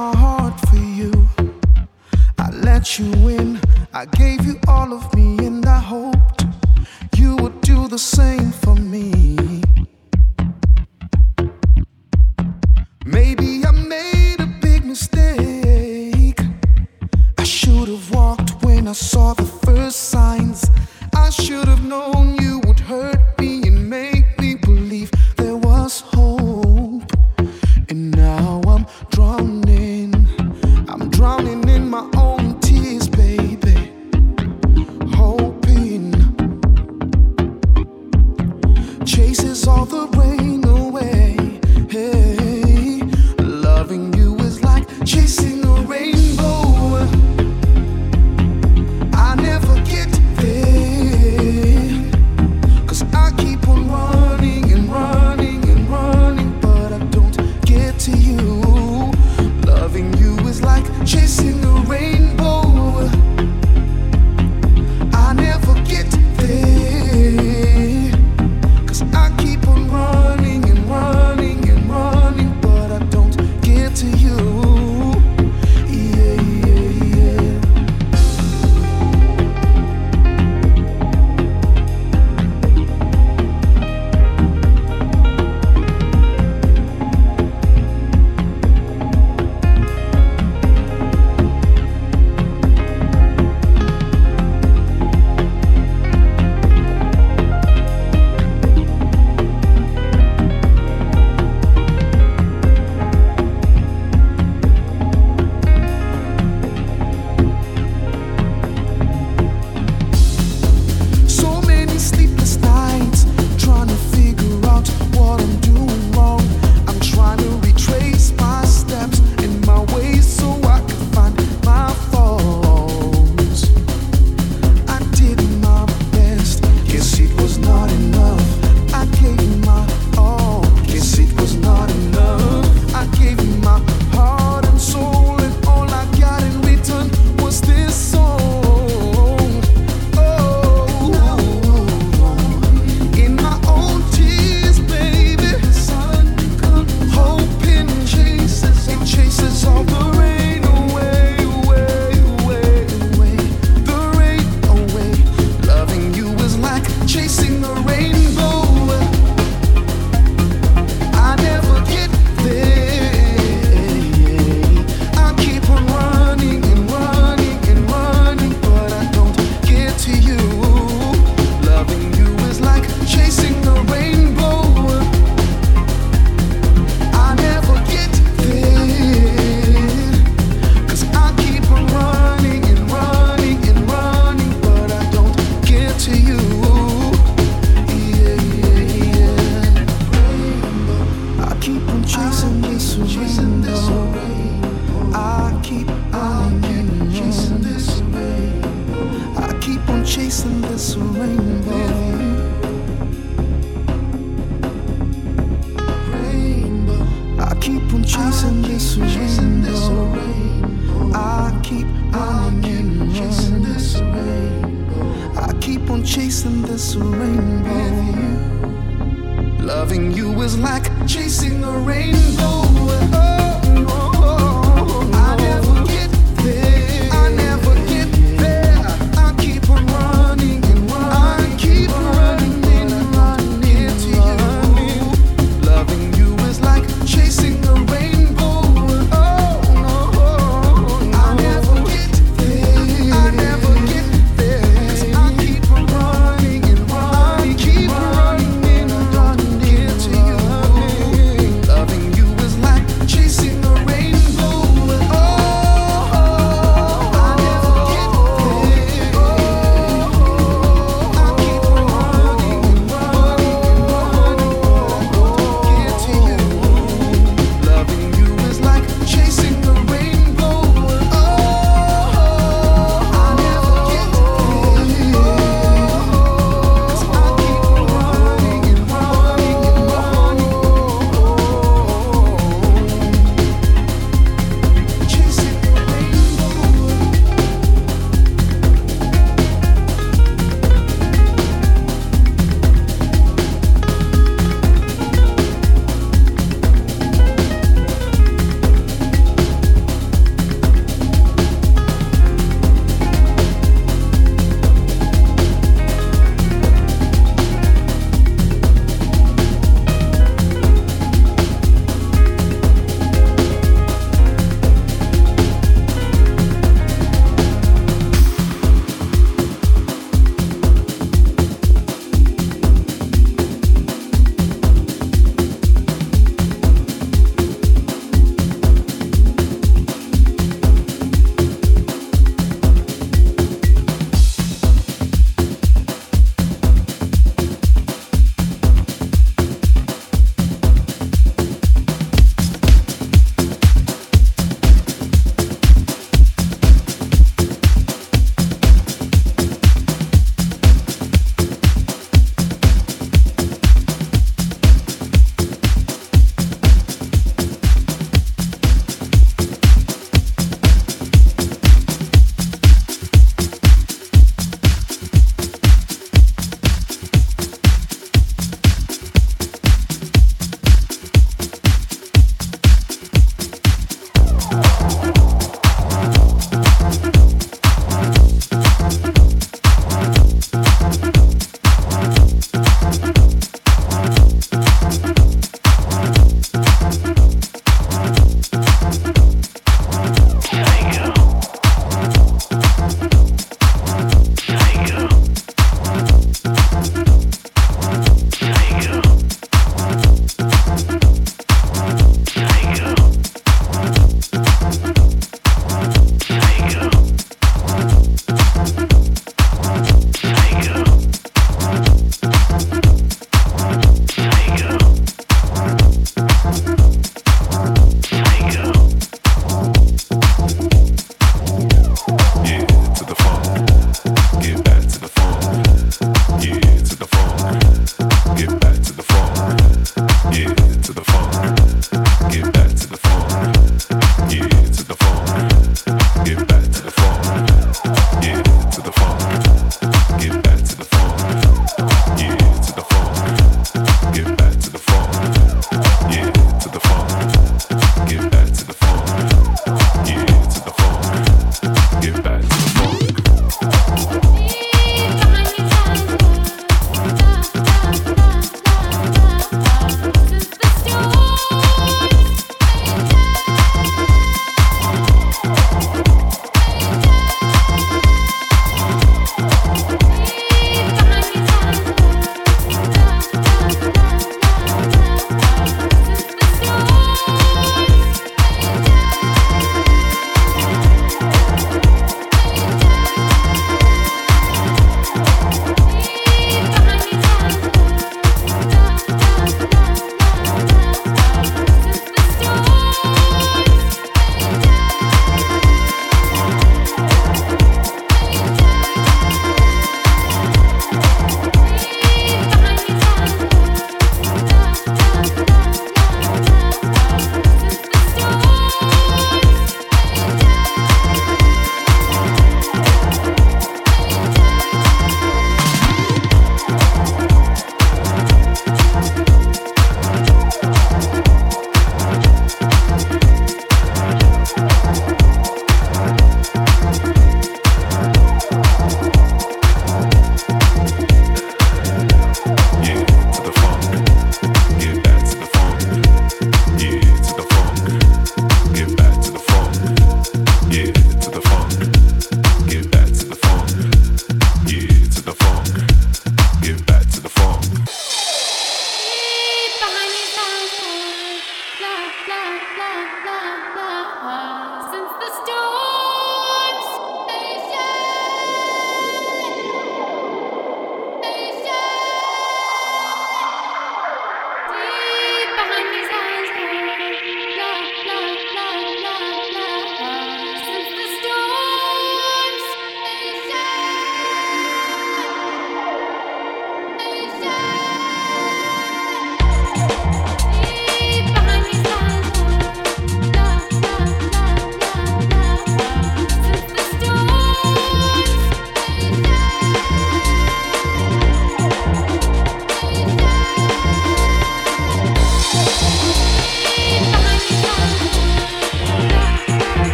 my heart for you. I let you in, I gave you all of me, and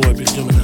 boy be doing